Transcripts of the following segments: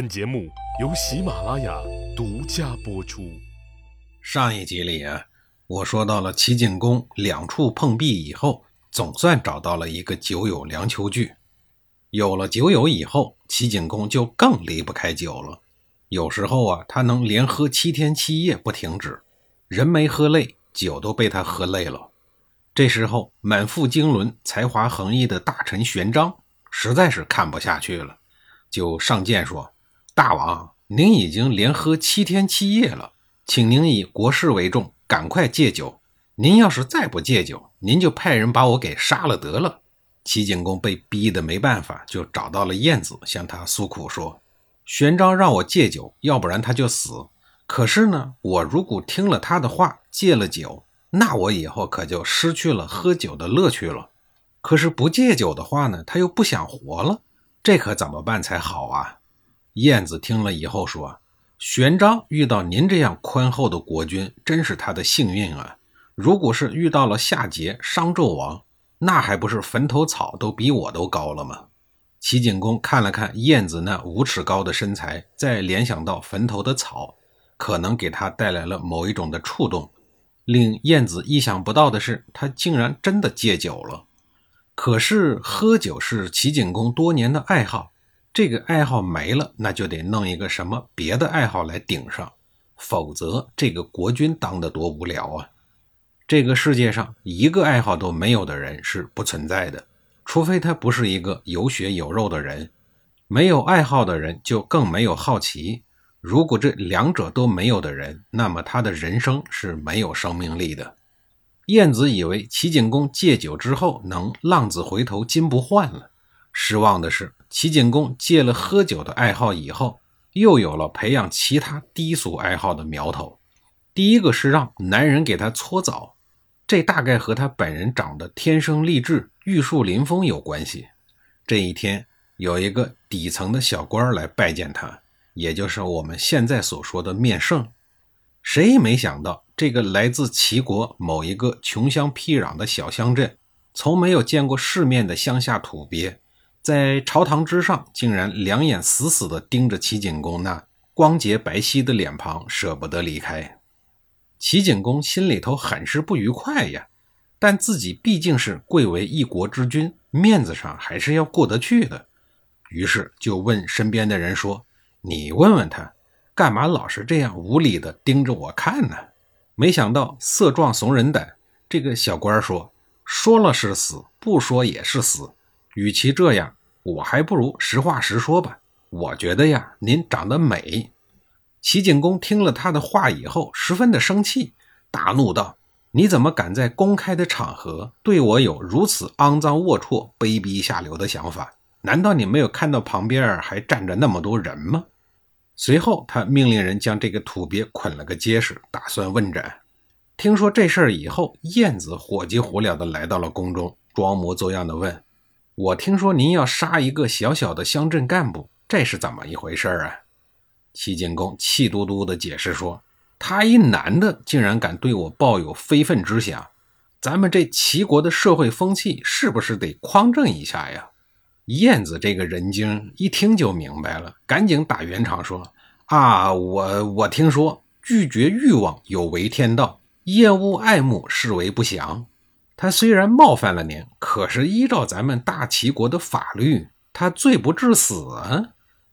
本节目由喜马拉雅独家播出。上一集里啊，我说到了齐景公两处碰壁以后，总算找到了一个酒友梁丘据。有了酒友以后，齐景公就更离不开酒了。有时候啊，他能连喝七天七夜不停止，人没喝累，酒都被他喝累了。这时候，满腹经纶、才华横溢的大臣玄奘实在是看不下去了，就上谏说：“大王，您已经连喝七天七夜了，请您以国事为重，赶快戒酒。您要是再不戒酒，您就派人把我给杀了得了。”齐景公被逼得没办法，就找到了晏子，向他诉苦说：“玄奘让我戒酒，要不然他就死。可是呢，我如果听了他的话，戒了酒。”那我以后可就失去了喝酒的乐趣了。可是不戒酒的话呢，他又不想活了，这可怎么办才好啊？燕子听了以后说：“玄奘遇到您这样宽厚的国君，真是他的幸运啊！如果是遇到了夏桀、商纣王，那还不是坟头草都比我都高了吗？”齐景公看了看燕子那五尺高的身材，再联想到坟头的草，可能给他带来了某一种的触动。令燕子意想不到的是，他竟然真的戒酒了。可是喝酒是齐景公多年的爱好，这个爱好没了，那就得弄一个什么别的爱好来顶上，否则这个国君当得多无聊啊！这个世界上一个爱好都没有的人是不存在的，除非他不是一个有血有肉的人。没有爱好的人就更没有好奇。如果这两者都没有的人，那么他的人生是没有生命力的。晏子以为齐景公戒酒之后能浪子回头金不换了，失望的是，齐景公戒了喝酒的爱好以后，又有了培养其他低俗爱好的苗头。第一个是让男人给他搓澡，这大概和他本人长得天生丽质、玉树临风有关系。这一天，有一个底层的小官来拜见他。也就是我们现在所说的面圣，谁也没想到，这个来自齐国某一个穷乡僻壤的小乡镇，从没有见过世面的乡下土鳖，在朝堂之上，竟然两眼死死地盯着齐景公那光洁白皙的脸庞，舍不得离开。齐景公心里头很是不愉快呀，但自己毕竟是贵为一国之君，面子上还是要过得去的，于是就问身边的人说。你问问他，干嘛老是这样无理的盯着我看呢？没想到色壮怂人胆，这个小官说：“说了是死，不说也是死。与其这样，我还不如实话实说吧。我觉得呀，您长得美。”齐景公听了他的话以后，十分的生气，大怒道：“你怎么敢在公开的场合对我有如此肮脏龌龊、卑鄙下流的想法？难道你没有看到旁边还站着那么多人吗？”随后，他命令人将这个土鳖捆了个结实，打算问斩。听说这事儿以后，燕子火急火燎地来到了宫中，装模作样地问：“我听说您要杀一个小小的乡镇干部，这是怎么一回事啊？”齐景公气嘟嘟地解释说：“他一男的竟然敢对我抱有非分之想，咱们这齐国的社会风气是不是得匡正一下呀？”燕子这个人精一听就明白了，赶紧打圆场说：“啊，我我听说拒绝欲望有违天道，厌恶爱慕视为不祥。他虽然冒犯了您，可是依照咱们大齐国的法律，他罪不至死啊。”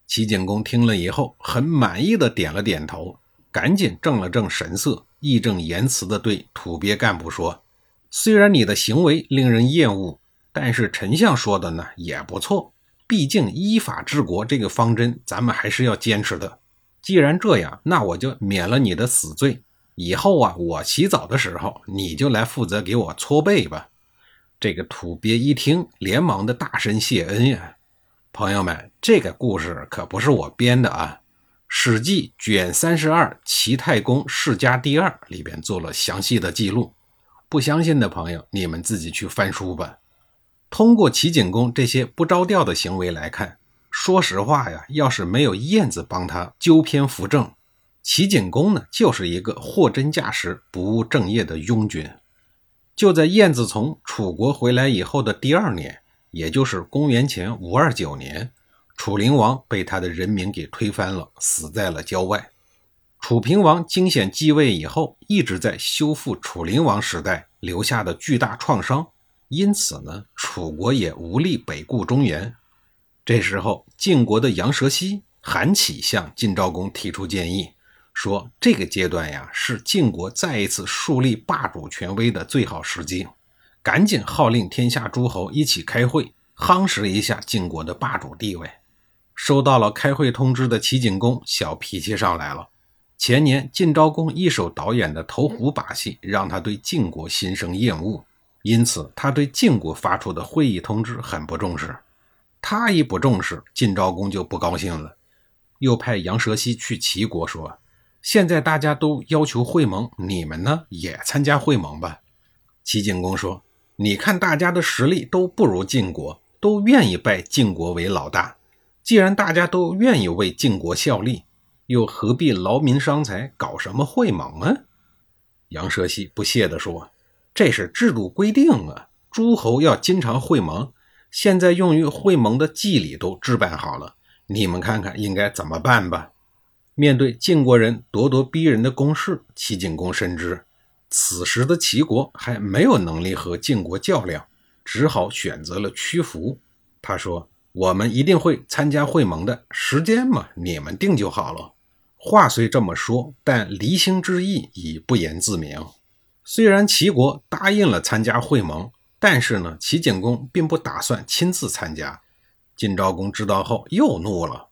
齐景公听了以后，很满意的点了点头，赶紧正了正神色，义正言辞的对土鳖干部说：“虽然你的行为令人厌恶。”但是丞相说的呢也不错，毕竟依法治国这个方针，咱们还是要坚持的。既然这样，那我就免了你的死罪。以后啊，我洗澡的时候，你就来负责给我搓背吧。这个土鳖一听，连忙的大声谢恩呀。朋友们，这个故事可不是我编的啊，《史记》卷三十二《齐太公世家第二》里边做了详细的记录。不相信的朋友，你们自己去翻书吧。通过齐景公这些不着调的行为来看，说实话呀，要是没有燕子帮他纠偏扶正，齐景公呢就是一个货真价实、不务正业的庸君。就在燕子从楚国回来以后的第二年，也就是公元前五二九年，楚灵王被他的人民给推翻了，死在了郊外。楚平王惊险继位以后，一直在修复楚灵王时代留下的巨大创伤，因此呢，楚国也无力北顾中原。这时候，晋国的杨蛇西、韩起向晋昭公提出建议，说这个阶段呀，是晋国再一次树立霸主权威的最好时机，赶紧号令天下诸侯一起开会，夯实一下晋国的霸主地位。收到了开会通知的齐景公，小脾气上来了。前年晋昭公一手导演的投壶把戏，让他对晋国心生厌恶，因此他对晋国发出的会议通知很不重视。他一不重视，晋昭公就不高兴了，又派杨蛇西去齐国说：“现在大家都要求会盟，你们呢也参加会盟吧。”齐景公说：“你看大家的实力都不如晋国，都愿意拜晋国为老大。既然大家都愿意为晋国效力。”又何必劳民伤财，搞什么会盟啊？杨蛇西不屑地说：“这是制度规定啊，诸侯要经常会盟。现在用于会盟的祭礼都置办好了，你们看看应该怎么办吧？”面对晋国人咄咄逼人的攻势，齐景公深知此时的齐国还没有能力和晋国较量，只好选择了屈服。他说：“我们一定会参加会盟的，时间嘛，你们定就好了。”话虽这么说，但离心之意已不言自明。虽然齐国答应了参加会盟，但是呢，齐景公并不打算亲自参加。晋昭公知道后又怒了，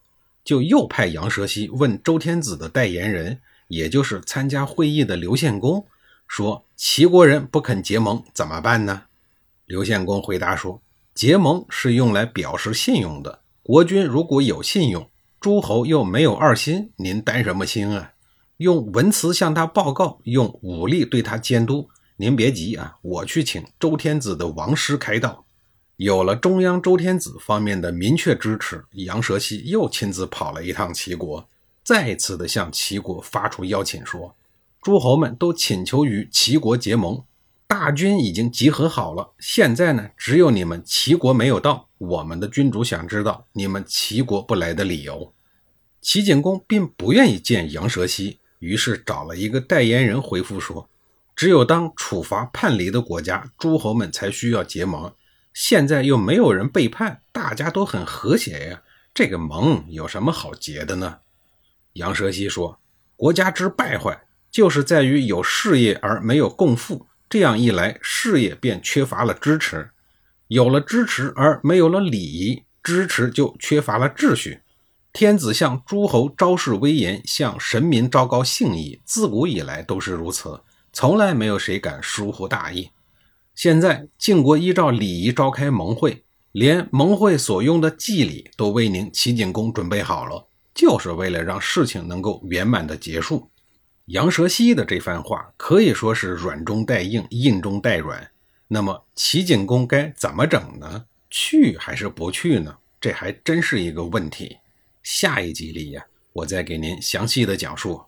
就又派杨蛇西问周天子的代言人，也就是参加会议的刘献公，说齐国人不肯结盟怎么办呢？刘献公回答说，结盟是用来表示信用的，国君如果有信用。诸侯又没有二心，您担什么心啊？用文辞向他报告，用武力对他监督。您别急啊，我去请周天子的王师开道。有了中央周天子方面的明确支持，杨蛇西又亲自跑了一趟齐国，再次的向齐国发出邀请，说诸侯们都请求与齐国结盟，大军已经集合好了。现在呢，只有你们齐国没有到。我们的君主想知道你们齐国不来的理由。齐景公并不愿意见杨蛇西，于是找了一个代言人回复说：“只有当处罚叛离的国家，诸侯们才需要结盟。现在又没有人背叛，大家都很和谐呀，这个盟有什么好结的呢？”杨蛇西说：“国家之败坏，就是在于有事业而没有共富，这样一来，事业便缺乏了支持；有了支持而没有了礼仪，支持就缺乏了秩序。”天子向诸侯昭示威严，向神明昭告信义，自古以来都是如此，从来没有谁敢疏忽大意。现在晋国依照礼仪召开盟会，连盟会所用的祭礼都为您齐景公准备好了，就是为了让事情能够圆满的结束。杨蛇西的这番话可以说是软中带硬，硬中带软。那么齐景公该怎么整呢？去还是不去呢？这还真是一个问题。下一集里呀，我再给您详细的讲述。